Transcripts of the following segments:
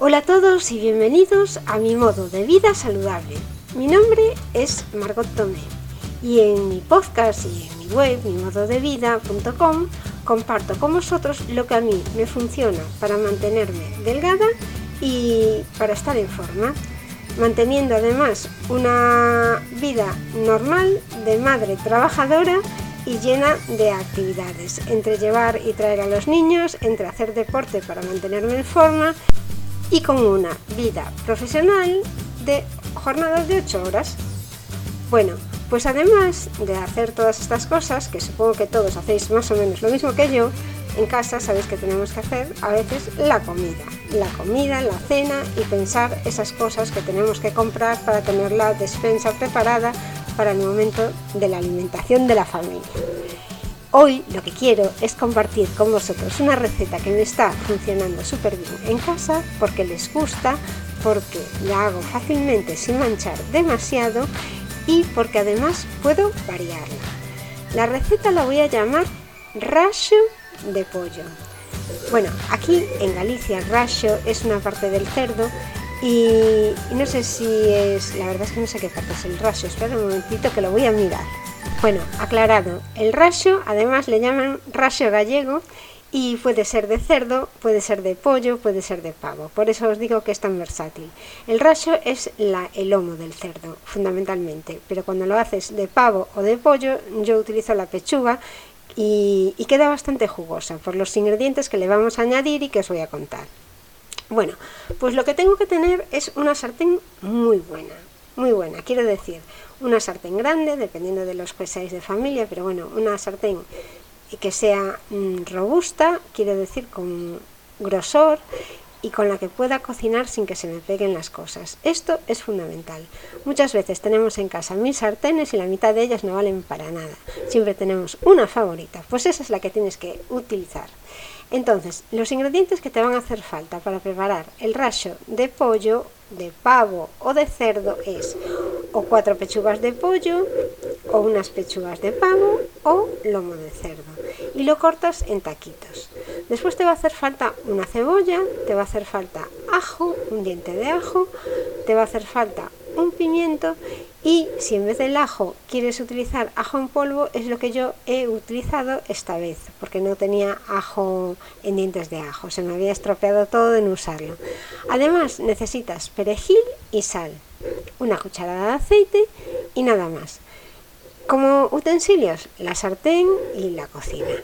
Hola a todos y bienvenidos a mi modo de vida saludable. Mi nombre es Margot Tomé y en mi podcast y en mi web, mimododevida.com, comparto con vosotros lo que a mí me funciona para mantenerme delgada y para estar en forma, manteniendo además una vida normal de madre trabajadora y llena de actividades, entre llevar y traer a los niños, entre hacer deporte para mantenerme en forma y con una vida profesional de jornadas de 8 horas. Bueno, pues además de hacer todas estas cosas, que supongo que todos hacéis más o menos lo mismo que yo, en casa sabéis que tenemos que hacer a veces la comida. La comida, la cena y pensar esas cosas que tenemos que comprar para tener la despensa preparada para el momento de la alimentación de la familia. Hoy lo que quiero es compartir con vosotros una receta que me está funcionando súper bien en casa porque les gusta, porque la hago fácilmente sin manchar demasiado y porque además puedo variarla. La receta la voy a llamar rasho de pollo. Bueno, aquí en Galicia rasho es una parte del cerdo y, no sé si es, la verdad es que no sé qué parte es el rasho, espera un momentito que lo voy a mirar. Bueno, aclarado, el rasho además le llaman rasho gallego y puede ser de cerdo, puede ser de pollo, puede ser de pavo. Por eso os digo que es tan versátil. El rasho es la, el lomo del cerdo, fundamentalmente, pero cuando lo haces de pavo o de pollo, yo utilizo la pechuga y, y queda bastante jugosa por los ingredientes que le vamos a añadir y que os voy a contar. Bueno, pues lo que tengo que tener es una sartén muy buena, muy buena, quiero decir, una sartén grande, dependiendo de los que seáis de familia, pero bueno, una sartén que sea mm, robusta, quiero decir con grosor y con la que pueda cocinar sin que se me peguen las cosas. Esto es fundamental. Muchas veces tenemos en casa mil sartenes y la mitad de ellas no valen para nada. Siempre tenemos una favorita, pues esa es la que tienes que utilizar. Entonces, los ingredientes que te van a hacer falta para preparar el racho de pollo, de pavo o de cerdo es o cuatro pechugas de pollo, o unas pechugas de pavo o lomo de cerdo. Y lo cortas en taquitos. Después te va a hacer falta una cebolla, te va a hacer falta ajo, un diente de ajo, te va a hacer falta un pimiento y si en vez del ajo quieres utilizar ajo en polvo es lo que yo he utilizado esta vez porque no tenía ajo en dientes de ajo, se me había estropeado todo en usarlo. Además necesitas perejil y sal, una cucharada de aceite y nada más. Como utensilios, la sartén y la cocina.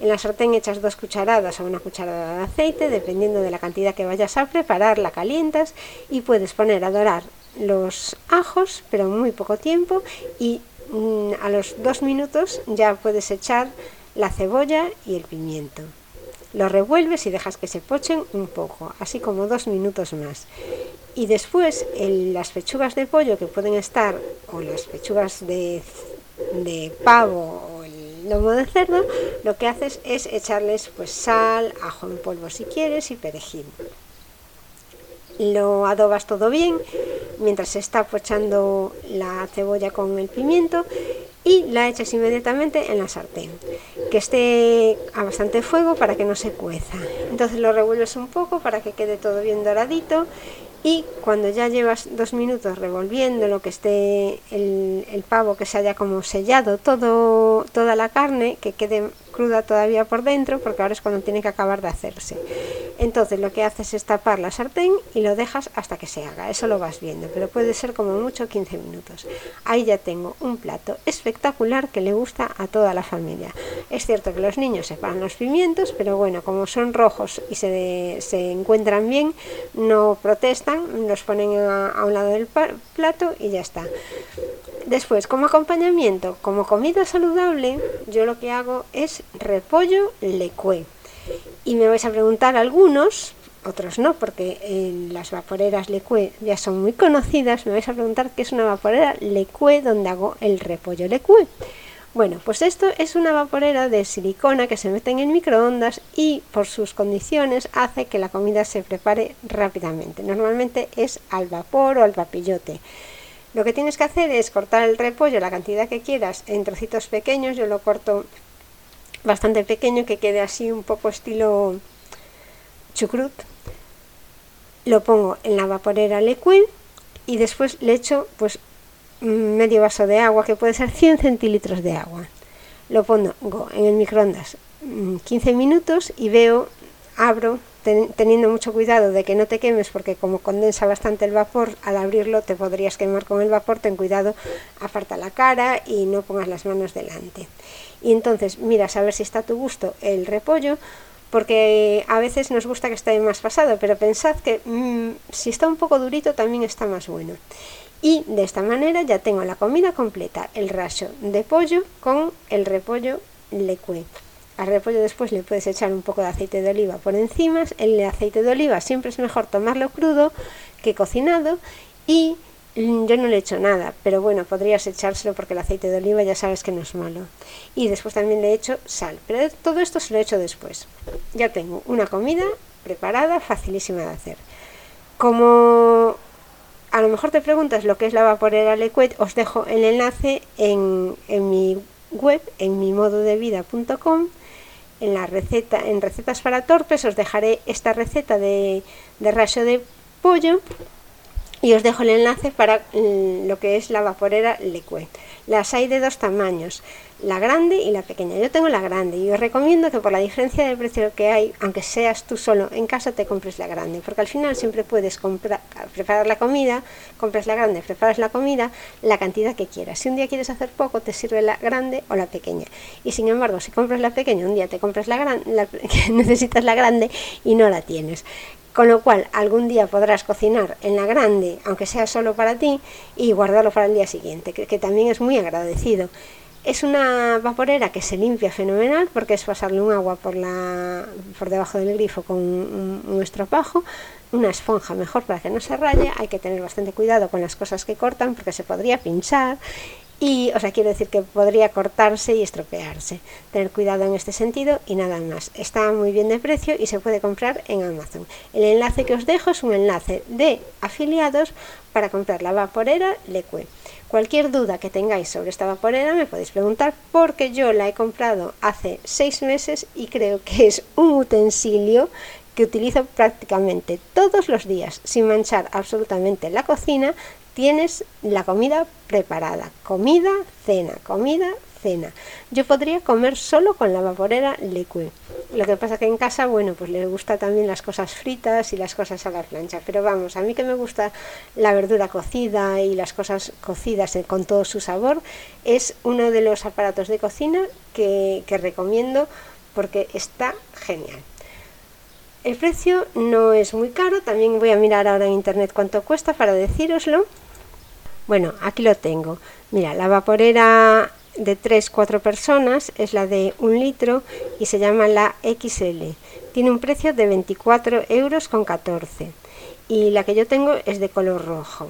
En la sartén echas dos cucharadas o una cucharada de aceite, dependiendo de la cantidad que vayas a preparar, la calientas y puedes poner a dorar los ajos, pero muy poco tiempo, y mm, a los dos minutos ya puedes echar la cebolla y el pimiento. Lo revuelves y dejas que se pochen un poco, así como dos minutos más. Y después las pechugas de pollo que pueden estar, o las pechugas de, pavo o el lomo de cerdo, lo que haces es echarles pues sal, ajo en polvo si quieres y perejil. Lo adobas todo bien mientras se está pochando la cebolla con el pimiento y la echas inmediatamente en la sartén, que esté a bastante fuego para que no se cueza. Entonces lo revuelves un poco para que quede todo bien doradito y cuando ya llevas dos minutos revolviendo lo que esté el, el, pavo que se haya como sellado todo, toda la carne, que quede cruda todavía por dentro, porque ahora es cuando tiene que acabar de hacerse. Entonces lo que haces es tapar la sartén y lo dejas hasta que se haga, eso lo vas viendo, pero puede ser como mucho 15 minutos. Ahí ya tengo un plato espectacular que le gusta a toda la familia. Es cierto que los niños separan los pimientos, pero bueno, como son rojos y se, se encuentran bien, no protestan, los ponen a, a un lado del plato y ya está. Después, como acompañamiento, como comida saludable, yo lo que hago es repollo lecue. Y me vais a preguntar algunos, otros no, porque en las vaporeras Lecue ya son muy conocidas, me vais a preguntar qué es una vaporera Lecue donde hago el repollo Lecue. Bueno, pues esto es una vaporera de silicona que se mete en el microondas y por sus condiciones hace que la comida se prepare rápidamente. Normalmente es al vapor o al papillote. Lo que tienes que hacer es cortar el repollo, la cantidad que quieras, en trocitos pequeños. Yo lo corto bastante pequeño que quede así un poco estilo chucrut. lo pongo en la vaporera Leque y después le echo pues medio vaso de agua, que puede ser 100 centilitros de agua. Lo pongo en el microondas 15 mm, minutos y veo, abro, teniendo mucho cuidado de que no te quemes, porque como condensa bastante el vapor, al abrirlo te podrías quemar con el vapor, ten cuidado, aparta la cara y no pongas las manos delante. Y entonces miras a ver si está a tu gusto el repollo, porque a veces nos gusta que esté más pasado, pero pensad que mm, si está un poco durito también está más bueno. Y de esta manera ya tengo la comida completa, el raso de pollo con el repollo leque. Al repollo después le puedes echar un poco de aceite de oliva por encima. El aceite de oliva siempre es mejor tomarlo crudo que cocinado y mm, yo no le echo nada, pero bueno, podrías echárselo porque el aceite de oliva ya sabes que no es malo. Y después también le echo sal, pero todo esto se lo echo después. Ya tengo una comida preparada, facilísima de hacer. Como a lo mejor te preguntas lo que es la vaporera Lecuet, os dejo el enlace en, mi web, en mi. En la receta, en recetas para torpes, os dejaré esta receta de, de raso de pollo y os dejo el enlace para mm, lo que es la vaporera Lecuet. Las hay de dos tamaños, la grande y la pequeña. Yo tengo la grande y os recomiendo que por la diferencia de precio que hay, aunque seas tú solo en casa, te compres la grande, porque al final siempre puedes comprar, preparar la comida, compras la grande, preparas la comida, la cantidad que quieras. Si un día quieres hacer poco, te sirve la grande o la pequeña. Y sin embargo, si compras la pequeña, un día te compras la grande, necesitas la grande y no la tienes. Con lo cual, algún día podrás cocinar en la grande, aunque sea solo para ti, y guardarlo para el día siguiente, que también es muy agradecido. Es una vaporera que se limpia fenomenal porque es pasarle un agua por, la, por debajo del grifo con un, un estropajo, una esponja mejor para que no se raye, hay que tener bastante cuidado con las cosas que cortan porque se podría pinchar y, o sea, quiero decir que podría cortarse y estropearse. Tener cuidado en este sentido y nada más. Está muy bien de precio y se puede comprar en Amazon. El enlace que os dejo es un enlace de afiliados para comprar la vaporera Leque. Cualquier duda que tengáis sobre esta vaporera me podéis preguntar porque yo la he comprado hace seis meses y creo que es un utensilio que utilizo prácticamente todos los días sin manchar absolutamente la cocina tienes la comida preparada. Comida, cena, comida, cena. Yo podría comer solo con la vaporera liquid. Lo que pasa que en casa, bueno, pues le gusta también las cosas fritas y las cosas a la plancha. Pero vamos, a mí que me gusta la verdura cocida y las cosas cocidas con todo su sabor, es uno de los aparatos de cocina que, que recomiendo porque está genial. El precio no es muy caro, también voy a mirar ahora en internet cuánto cuesta para decíroslo. Bueno, aquí lo tengo. Mira, la vaporera de 3-4 personas es la de un litro y se llama la XL. Tiene un precio de 24 euros con 14 y la que yo tengo es de color rojo.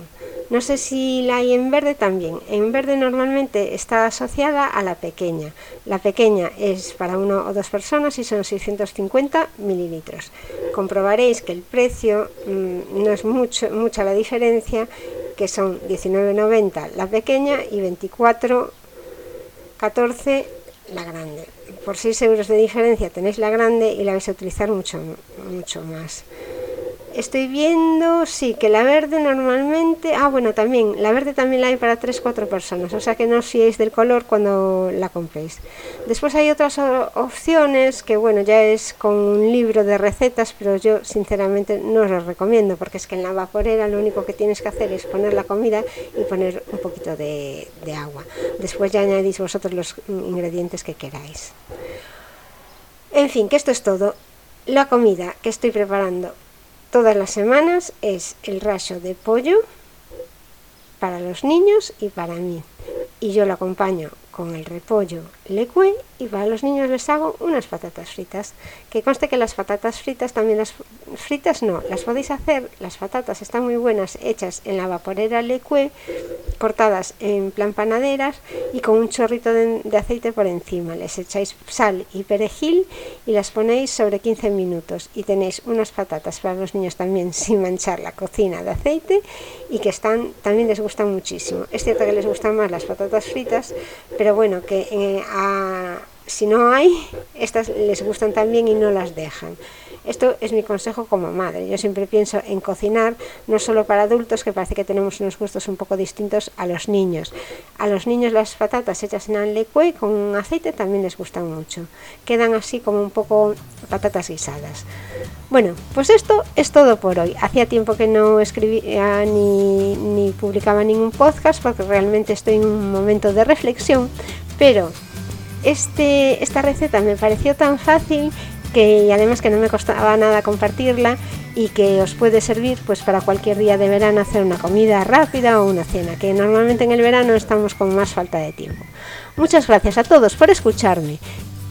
No sé si la hay en verde también. En verde normalmente está asociada a la pequeña. La pequeña es para uno o dos personas y son 650 mililitros. Comprobaréis que el precio mm, no es mucho, mucha la diferencia que son 19,90 la pequeña y 24,14 la grande. Por 6 euros de diferencia tenéis la grande y la vais a utilizar mucho, mucho más. Estoy viendo, sí, que la verde normalmente, ah bueno, también, la verde también la hay para 3-4 personas, o sea que no os fiéis del color cuando la compréis. Después hay otras opciones que bueno, ya es con un libro de recetas, pero yo sinceramente no os lo recomiendo, porque es que en la vaporera lo único que tienes que hacer es poner la comida y poner un poquito de, de agua. Después ya añadís vosotros los ingredientes que queráis. En fin, que esto es todo. La comida que estoy preparando todas las semanas es el raso de pollo para los niños y para mí. Y yo lo acompaño con el repollo leque y para los niños les hago unas patatas fritas. Que conste que las patatas fritas también las fritas no, las podéis hacer, las patatas están muy buenas hechas en la vaporera leque, cortadas en plan panaderas y con un chorrito de, aceite por encima. Les echáis sal y perejil y las ponéis sobre 15 minutos y tenéis unas patatas para los niños también sin manchar la cocina de aceite y que están también les gustan muchísimo. Es cierto que les gustan más las patatas fritas, pero bueno, que eh, si no hay, estas les gustan también y no las dejan. Esto es mi consejo como madre. Yo siempre pienso en cocinar no solo para adultos, que parece que tenemos unos gustos un poco distintos a los niños. A los niños las patatas hechas en y con aceite también les gustan mucho. Quedan así como un poco patatas guisadas. Bueno, pues esto es todo por hoy. Hacía tiempo que no escribía ni, ni publicaba ningún podcast porque realmente estoy en un momento de reflexión, pero este, esta receta me pareció tan fácil que además que no me costaba nada compartirla y que os puede servir pues para cualquier día de verano hacer una comida rápida o una cena, que normalmente en el verano estamos con más falta de tiempo. Muchas gracias a todos por escucharme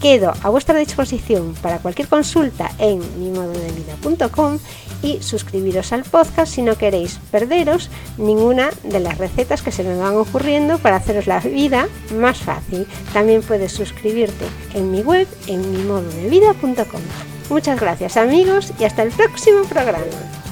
Quedo a vuestra disposición para cualquier consulta en mimododevida.com y suscribiros al podcast si no queréis perderos ninguna de las recetas que se me van ocurriendo para haceros la vida más fácil. También puedes suscribirte en mi web en mimododevida.com. Muchas gracias amigos y hasta el próximo programa.